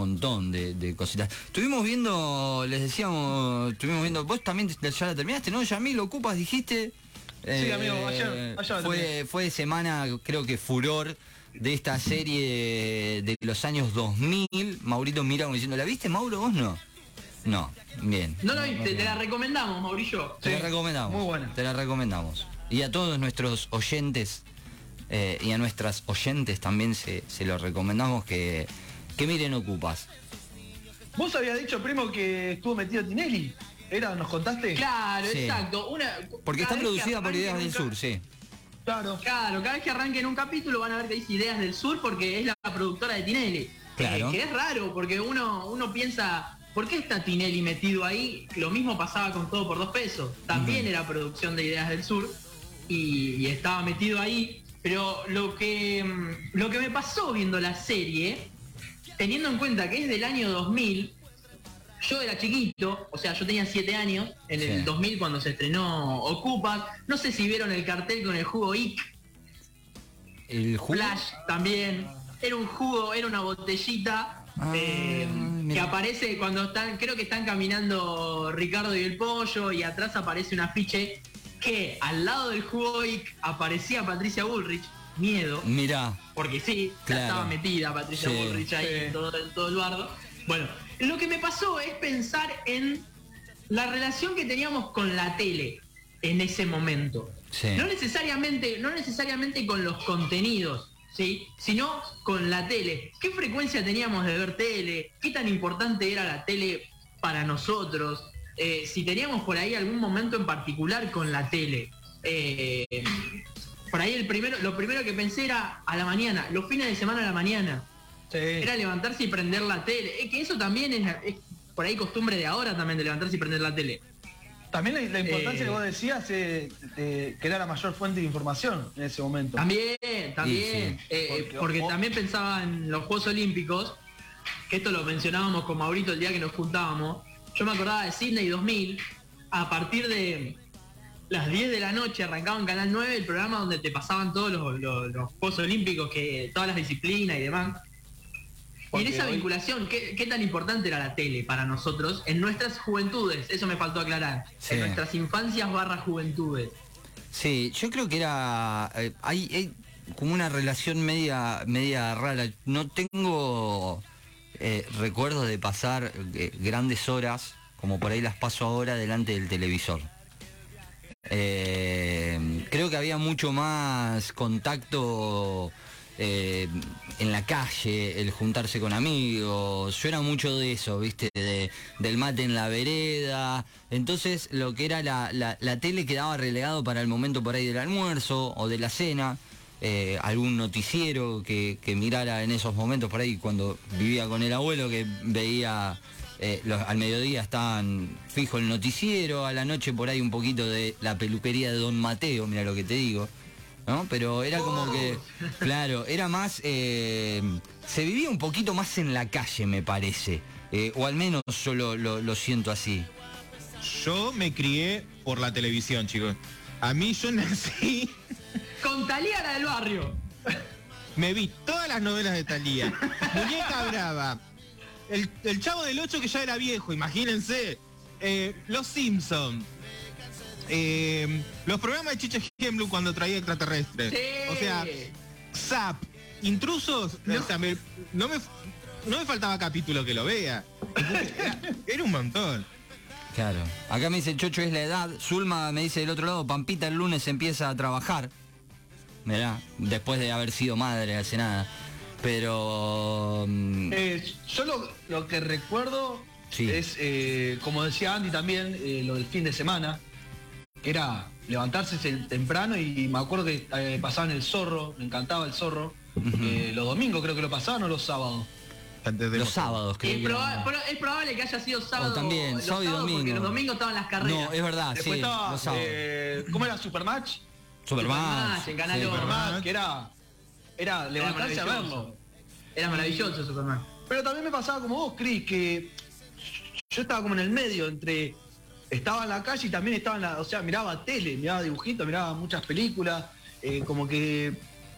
montón de, cositas. Estuvimos viendo, les decíamos, estuvimos viendo, vos también ya la terminaste, ¿no? Ya mí lo ocupas, dijiste. Sí, amigo, ayer, ayer fue, fue semana, creo que furor de esta serie de los años 2000. Maurito mira como diciendo, ¿la viste, Mauro? ¿Vos no? No, bien. No lo viste, te la recomendamos, Mauricio. Te la recomendamos. Muy buena. Te la recomendamos. Y a todos nuestros oyentes eh, y a nuestras oyentes también se, se lo recomendamos que, que miren Ocupas. Vos habías dicho, primo, que estuvo metido Tinelli. ¿Era? ¿Nos contaste? Claro, exacto. Porque está producida por Ideas del Sur, sí. Claro. Claro, cada vez que arranquen un capítulo van a ver que dice Ideas del Sur porque es la productora de Tinelli. Claro. que es raro, porque uno, uno piensa, ¿por qué está Tinelli metido ahí? Lo mismo pasaba con Todo por Dos Pesos. También era producción de Ideas del Sur y, estaba metido ahí. Pero lo que, mm, lo que me pasó viendo la serie, teniendo en cuenta que es del año 2000, yo era chiquito, o sea, yo tenía 7 años, en el 2000 cuando se estrenó Ocupas. No sé si vieron el cartel con el jugo IC. El jugo. Flash también. Era un jugo, era una botellita ah, eh, que aparece cuando están, creo que están caminando Ricardo y el pollo y atrás aparece un afiche que al lado del jugo IC aparecía Patricia Bullrich. Miedo. Mira. Porque sí, estaba metida Patricia Bullrich ahí en todo, en todo el bardo. Bueno, lo que me pasó es pensar en la relación que teníamos con la tele en ese momento. No necesariamente, no necesariamente con los contenidos, ¿sí? sino con la tele. ¿Qué frecuencia teníamos de ver tele? ¿Qué tan importante era la tele para nosotros? Eh, si teníamos por ahí algún momento en particular con la tele. Eh, por ahí el primero, lo primero que pensé era a la mañana, los fines de semana a la mañana. Era levantarse y prender la tele. Es que eso también es, por ahí costumbre de ahora también de levantarse y prender la tele. También la, importancia que vos decías eh, que era la mayor fuente de información en ese momento. También, también. Eh, porque, también pensaba en los Juegos Olímpicos, que esto lo mencionábamos con Maurito el día que nos juntábamos. Yo me acordaba de Sydney 2000, a partir de las 10 de la noche arrancaba en Canal 9 el programa donde te pasaban todos los, los Juegos Olímpicos, que todas las disciplinas y demás y en esa vinculación, ¿qué, tan importante era la tele para nosotros en nuestras juventudes? Eso me faltó aclarar. En nuestras infancias barra juventudes. Sí, yo creo que era. Eh, hay, como una relación media, media rara. No tengo eh, recuerdos de pasar eh, grandes horas, como por ahí las paso ahora, delante del televisor. Creo que había mucho más contacto eh, en la calle, el juntarse con amigos. Yo era mucho de eso, ¿viste? del mate en la vereda. Entonces lo que era la, tele quedaba relegado para el momento por ahí del almuerzo o de la cena. Eh, algún noticiero que, mirara en esos momentos por ahí cuando vivía con el abuelo que veía eh, al mediodía estaban fijo el noticiero, a la noche por ahí un poquito de la peluquería de Don Mateo, mira lo que te digo. Pero era como que, claro, era más, eh, se vivía un poquito más en la calle, me parece, eh, o al menos yo lo, siento así. Yo me crié por la televisión, chicos. A mí yo nací... Con Talía la del barrio. Me vi todas las novelas de Talía. Muñeca Brava. El, Chavo del 8 que ya era viejo, imagínense. Eh, Los Simpsons. Eh, los programas de Chicha Hemblum cuando traía extraterrestres. O sea, Zap, intrusos, no. me, no, me, faltaba capítulo que lo vea. Era, un montón. Claro. Acá me dice Chocho es la edad. Zulma me dice del otro lado, Pampita el lunes empieza a trabajar. Mirá, después de haber sido madre hace nada. Pero... Mm, eh, yo lo, que recuerdo es, eh, como decía Andy también, lo del fin de semana era levantarse temprano y me acuerdo que eh, pasaban el zorro, me encantaba el zorro. Eh, los domingos creo que lo pasaban o los sábados. los sábados, creo. Es, probable que haya sido sábado. también, sábado y domingo. Porque los domingos estaban las carreras. No, es verdad, sí. Estaba, eh, ¿Cómo era? ¿Supermatch? Supermatch. en Canal Supermatch, que era, era levantarse a verlo. Era maravilloso Supermatch. Pero también me pasaba como vos, Chris, que yo estaba como en el medio entre estaba en la calle y también estaba en la, o sea, miraba tele, miraba dibujitos, miraba muchas películas, eh, como que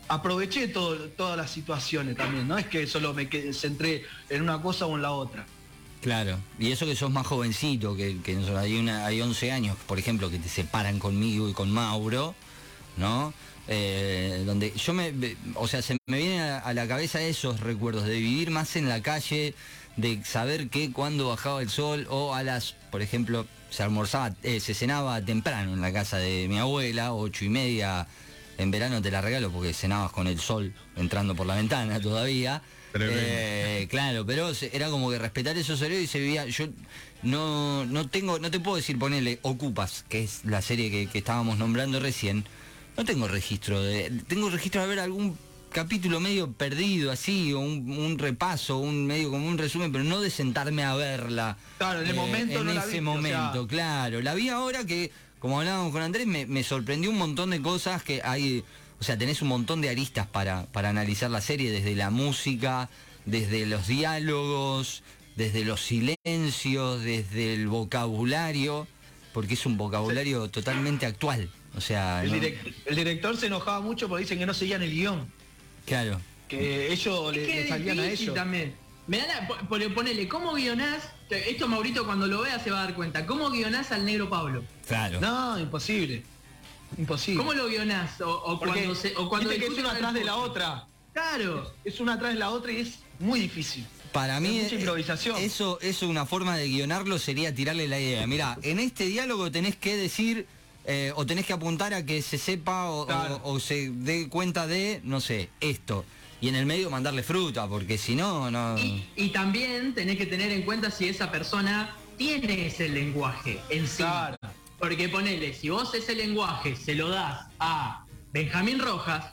aproveché todas las situaciones también, no es que solo me centré en una cosa o en la otra. Claro, y eso que sos más jovencito, que, hay, una, hay 11 años, por ejemplo, que te separan conmigo y con Mauro, ¿no? Eh, donde yo me, o sea, se me vienen a, la cabeza esos recuerdos de vivir más en la calle, de saber que cuando bajaba el sol o a las, por ejemplo, se almorzaba, eh, se cenaba temprano en la casa de mi abuela, ocho y media, en verano te la regalo porque cenabas con el sol entrando por la ventana todavía. Eh, claro, pero era como que respetar esos horarios y se vivía. Yo no, no tengo, no te puedo decir ponerle Ocupas, que es la serie que, estábamos nombrando recién. No tengo registro de. Tengo registro de ver algún capítulo medio perdido así, o un, repaso, un medio como un resumen, pero no de sentarme a verla. Claro, en el momento En ese momento, claro. La vi ahora que, como hablábamos con Andrés, me, me sorprendió un montón de cosas que hay o sea, tenés un montón de aristas para, para analizar la serie, desde la música, desde los diálogos, desde los silencios, desde el vocabulario, porque es un vocabulario totalmente actual. O sea, el, director se enojaba mucho porque dicen que no seguían el guion. Claro. Que ellos le, salían a ellos. también. Me da ponele, ¿cómo guionás? Esto Maurito cuando lo vea se va a dar cuenta. ¿Cómo guionás al negro Pablo? Claro. No, imposible. Imposible. ¿Cómo lo guionás? O, cuando, se, o cuando que es una atrás de la otra. Claro. Es una atrás de la otra y es muy difícil. Para mí, mucha improvisación. Eso, es una forma de guionarlo sería tirarle la idea. Mira, en este diálogo tenés que decir eh, o tenés que apuntar a que se sepa o, se dé cuenta de, no sé, esto. Y en el medio mandarle fruta, porque si no, no. Y, también tenés que tener en cuenta si esa persona tiene ese lenguaje en sí. Porque ponele, si vos ese lenguaje se lo das a Benjamín Rojas,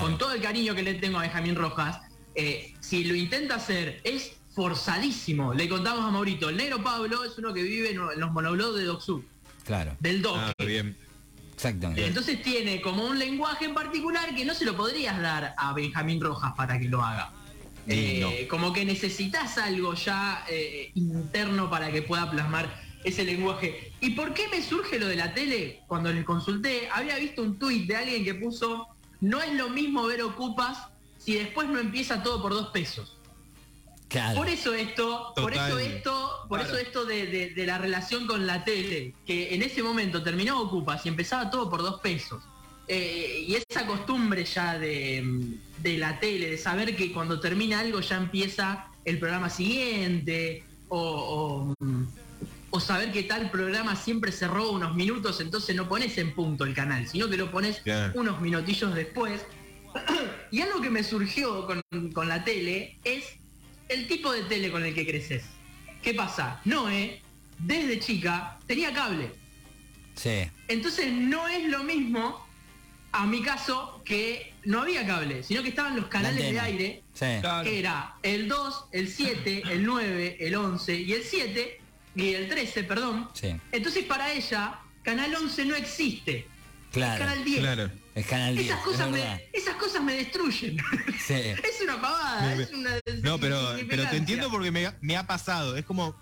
con todo el cariño que le tengo a Benjamín Rojas, eh, si lo intenta hacer, es forzadísimo. Le contamos a Maurito, el negro Pablo es uno que vive en los monoblogs de Docsud. Claro. Del Doc. Ah, bien. Exactamente. Entonces tiene como un lenguaje en particular que no se lo podrías dar a Benjamín Rojas para que lo haga. Eh, como que necesitas algo ya eh, interno para que pueda plasmar ese lenguaje. ¿Y por qué me surge lo de la tele? Cuando le consulté, había visto un tuit de alguien que puso, no es lo mismo ver ocupas si después no empieza todo por dos pesos. Por eso esto, por eso esto, por eso esto de, la relación con la tele, que en ese momento terminó Ocupas y empezaba todo por dos pesos. Eh, y esa costumbre ya de, la tele, de saber que cuando termina algo ya empieza el programa siguiente, o, o saber que tal programa siempre roba unos minutos, entonces no pones en punto el canal, sino que lo pones unos minutillos después. y algo que me surgió con, la tele es el tipo de tele con el que creces. ¿Qué pasa? Noé, desde chica, tenía cable. Sí. Entonces no es lo mismo, a mi caso, que no había cable, sino que estaban los canales de aire, que era el 2, el 7, el 9, el 11 y el 7, y el 13, perdón. Entonces para ella, Canal 11 no existe. Claro. Es Canal 10. Claro. Es Canal 10. Esas cosas, me, esas cosas me destruyen. es una pavada. no, pero, pero te entiendo porque me, ha pasado. Es como.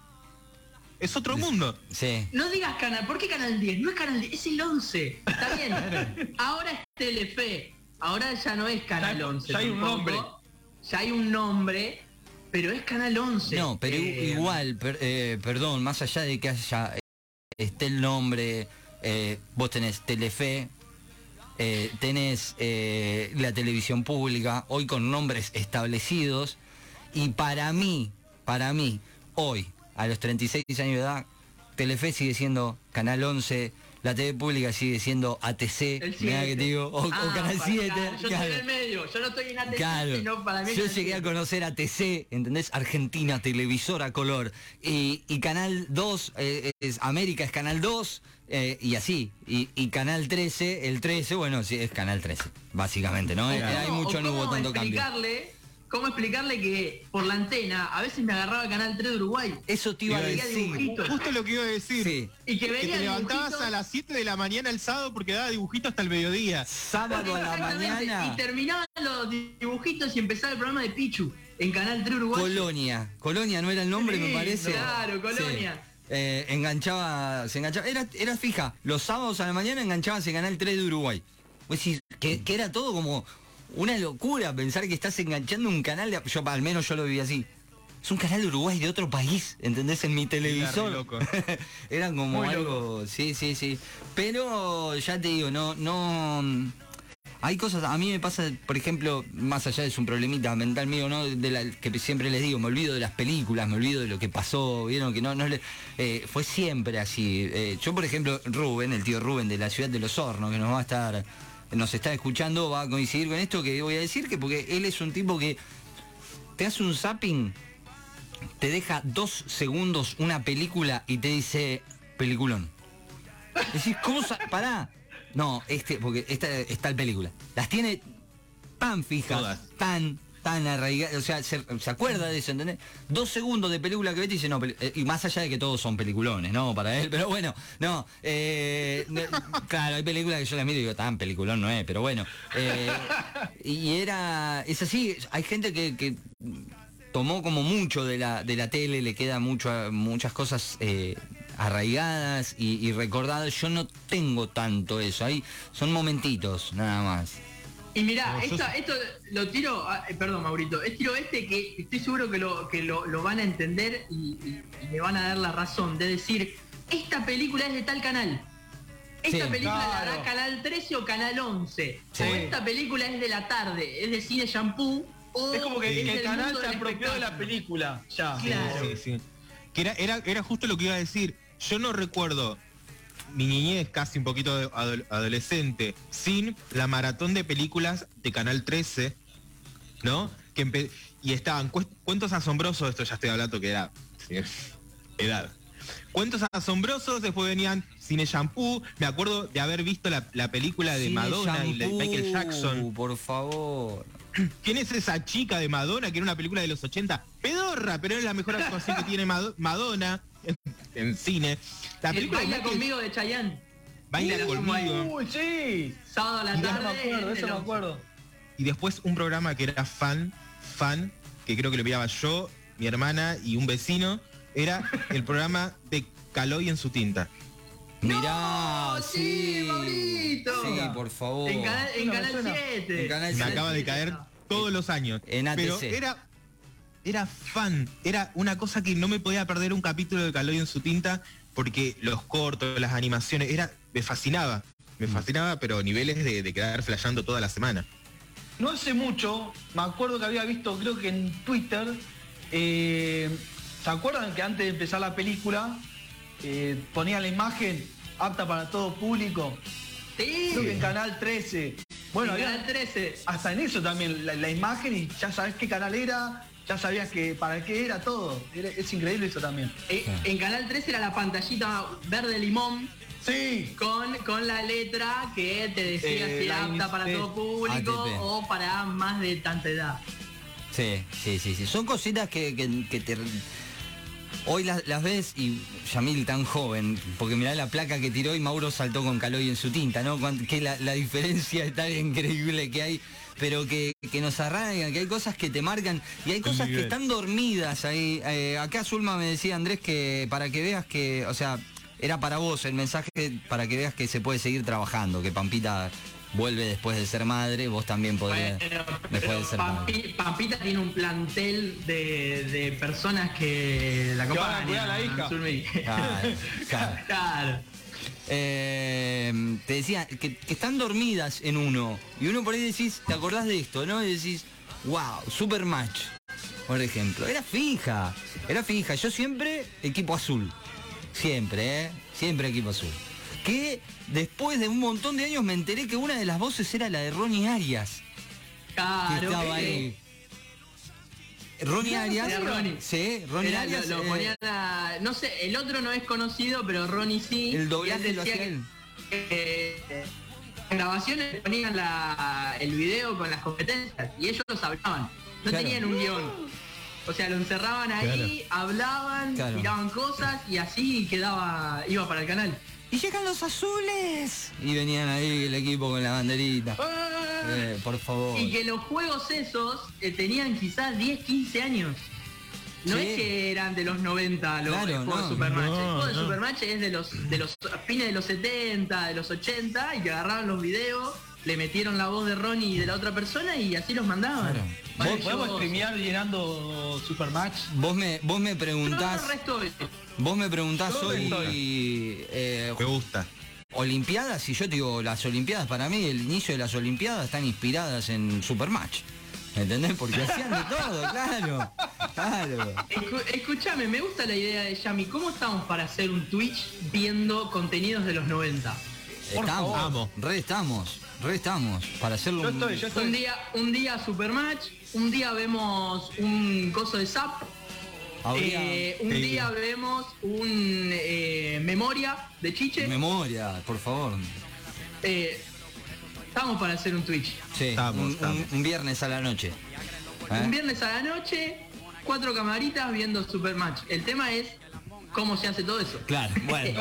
Es otro mundo. Sí. No digas canal. ¿Por qué canal 10? No es canal 10, es el 11. Está bien. Ahora es Telefe. Ahora ya no es canal 11. Ya hay un nombre. Ya hay un nombre pero es Canal 11. No, pero eh, igual, eh, perdón, más allá de que haya eh, esté el nombre, vos tenés Telefe, tenés la televisión pública, hoy con nombres establecidos, y para mí, para mí, hoy, a los 36 años de edad, Telefe sigue siendo Canal 11, la TV pública sigue siendo ATC, mira que te digo, o, ah, Canal 7. yo estoy en el medio, yo no estoy en ATC, sino para mí. Yo llegué a conocer ATC, ¿entendés? Argentina, televisora color. Y, Canal 2, eh, es, América es Canal 2, eh, y así. Y, Canal 13, el 13, bueno, sí, es Canal 13, básicamente, ¿no? Hay mucho, no hubo tanto cambio cómo explicarle que por la antena a veces me agarraba el Canal 3 de Uruguay. Eso te iba a decir. Justo lo que iba a decir. Y que, te levantabas a las 7 de la mañana el sábado porque daba dibujitos hasta el mediodía. Sábado a la mañana. Y terminaban los dibujitos y empezaba el programa de Pichu en Canal 3 Uruguay. Colonia. Colonia no era el nombre, me parece. Claro, Colonia. Eh, enganchaba, se enganchaba, era, era fija, los sábados a la mañana enganchabas en Canal 3 de Uruguay. Pues sí, que, que era todo como una locura pensar que estás enganchando un canal de... Yo al menos yo lo viví así. Es un canal de Uruguay de otro país, ¿entendés? En mi televisor. Eran como algo. Sí, sí, sí. Pero ya te digo, no, no. Hay cosas, a mí me pasa, por ejemplo, más allá de un problemita mental mío, ¿no? De la, que siempre les digo, me olvido de las películas, me olvido de lo que pasó, vieron que no, no le, eh, fue siempre así. Eh, yo, por ejemplo, Rubén, el tío Rubén de la ciudad de los hornos, que nos va a estar, nos está escuchando, va a coincidir con esto que voy a decir, que porque él es un tipo que te hace un zapping, te deja dos segundos una película y te dice peliculón. Decís, ¿cómo? Pará, no, este, porque esta está el película. Las tiene tan fijas, tan, tan arraigadas. O sea, se, acuerda de eso, ¿entendés? Dos segundos de película que ve y dice, no, eh, y más allá de que todos son peliculones, ¿no? Para él, pero bueno, no. Eh, claro, hay películas que yo las miro y digo, tan peliculón no es, pero bueno. Eh, y era, es así, hay gente que, tomó como mucho de la, de la tele, le queda mucho, muchas cosas arraigadas y, recordadas. Yo no tengo tanto eso. Ahí son momentitos, nada más. Y mirá, esto lo tiro, ah, eh, perdón Maurito, es tiro este que estoy seguro que lo, que lo, van a entender y, me van a dar la razón de decir, esta película es de tal canal. Esta película la hará Canal 13 o Canal 11. O esta película es de la tarde, es de cine shampoo. O es como que, el canal se apropió de la película. Ya. Sí, sí, Que era, era, era justo lo que iba a decir yo no recuerdo mi niñez, casi un poquito adolescente, sin la maratón de películas de Canal 13, ¿no? Que y estaban cuentos asombrosos, esto ya estoy hablando que era edad. Cuentos asombrosos, después venían Cine Shampoo, me acuerdo de haber visto la, película de Madonna y de Michael Jackson. Por favor. ¿Quién es esa chica de Madonna que era una película de los 80? Pedorra, pero es la mejor actuación que tiene Madonna en, cine. La película Baila conmigo de Chayanne. Baila conmigo. Uy, sí. Sábado a la tarde. me acuerdo, eso me acuerdo. Y después un programa que era fan, fan, que creo que lo enviaba yo, mi hermana y un vecino, era el programa de Caloy en su tinta. Mirá, sí, sí, sí, por favor. En, Canal 7. Me acaba de caer todos los años. En ATC. Pero era era fan, era una cosa que no me podía perder un capítulo de Caloy en su tinta porque los cortos, las animaciones, era, me fascinaba, me mm. fascinaba, pero niveles de, quedar flasheando toda la semana. No hace mucho, me acuerdo que había visto, creo que en Twitter, eh, ¿se acuerdan que antes de empezar la película eh, ponía la imagen apta para todo público? Sí. Creo que en Canal 13. Bueno, Canal 13. Hasta en eso también, la, imagen y ya sabes qué canal era, ya sabías que para qué era todo. es increíble eso también. Eh, en Canal 3 era la pantallita verde limón. Sí. Con, con la letra que te decía eh, si apta para todo público o para más de tanta edad. Sí, sí, sí, sí. Son cositas que, te... Hoy las, ves y Yamil tan joven, porque mirá la placa que tiró y Mauro saltó con Caloy en su tinta, ¿no? Que la, la diferencia es tan increíble que hay pero que, nos arraigan, que hay cosas que te marcan y hay cosas que están dormidas ahí. Eh, acá Zulma me decía, Andrés, que para que veas que, o sea, era para vos el mensaje para que veas que se puede seguir trabajando, que Pampita vuelve después de ser madre, vos también podrías después de ser madre. Pampita tiene un plantel de, personas que la acompañan. hija. claro. Eh, te decía que, están dormidas en uno. Y uno por ahí decís, ¿te acordás de esto? ¿No? Y decís, wow, super match. Por ejemplo. Era fija. Era fija. Yo siempre equipo azul. Siempre, ¿eh? Siempre equipo azul. Que después de un montón de años me enteré que una de las voces era la de Ronnie Arias. Claro. Que estaba ahí. Ronnie Arias. Sí, Ronnie Arias. Eh, no sé, el otro no es conocido, pero Ronnie sí. El doblaje lo hacía él. Eh, grabaciones ponían el video con las competencias y ellos hablaban. No tenían un guion. O sea, lo encerraban ahí, hablaban, tiraban cosas y así quedaba, iba para el canal. Y llegan los azules. Y venían ahí el equipo con la banderita. ¡Ah! Eh, por favor. Y que los juegos esos eh, tenían quizás 10, 15 años. No es que eran de los 90 los juegos de Supermatch. el juego de Supermatch es de los, de los fines de los 70, de los 80, y que agarraban los videos, le metieron la voz de Ronnie y de la otra persona y así los mandaban. ¿Podemos streamear llenando Supermatch? Vos me, vos me preguntás. vos me preguntás hoy. Eh, me gusta. Olimpiadas, y yo te digo, las Olimpiadas para mí, el inicio de las Olimpiadas están inspiradas en Supermatch. ¿Entendés? Porque hacían de todo, claro. Claro. escúchame, me gusta la idea de Yami. ¿Cómo estamos para hacer un Twitch viendo contenidos de los 90? estamos, re estamos, re estamos. Para hacerlo yo estoy, yo estoy. un día, un día Supermatch, un día vemos un coso de Zap. Eh, un día vemos un eh, memoria de Chiche. Memoria, por favor. Eh, estamos para hacer un Twitch. Sí, un, viernes a la noche. Un viernes a la noche, cuatro camaritas viendo Supermatch. El tema es cómo se hace todo eso. Claro, bueno,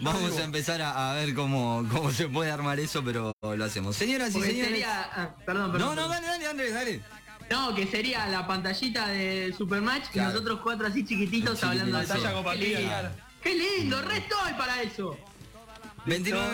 vamos a empezar a, ver cómo, cómo se puede armar eso, pero lo hacemos. Señoras y señores. Ah, perdón, perdón. No, no, dale, dale, Andrés, dale. No, que sería la pantallita de Supermatch y nosotros cuatro así chiquititos hablando de eso. Qué lindo, re estoy para eso. 29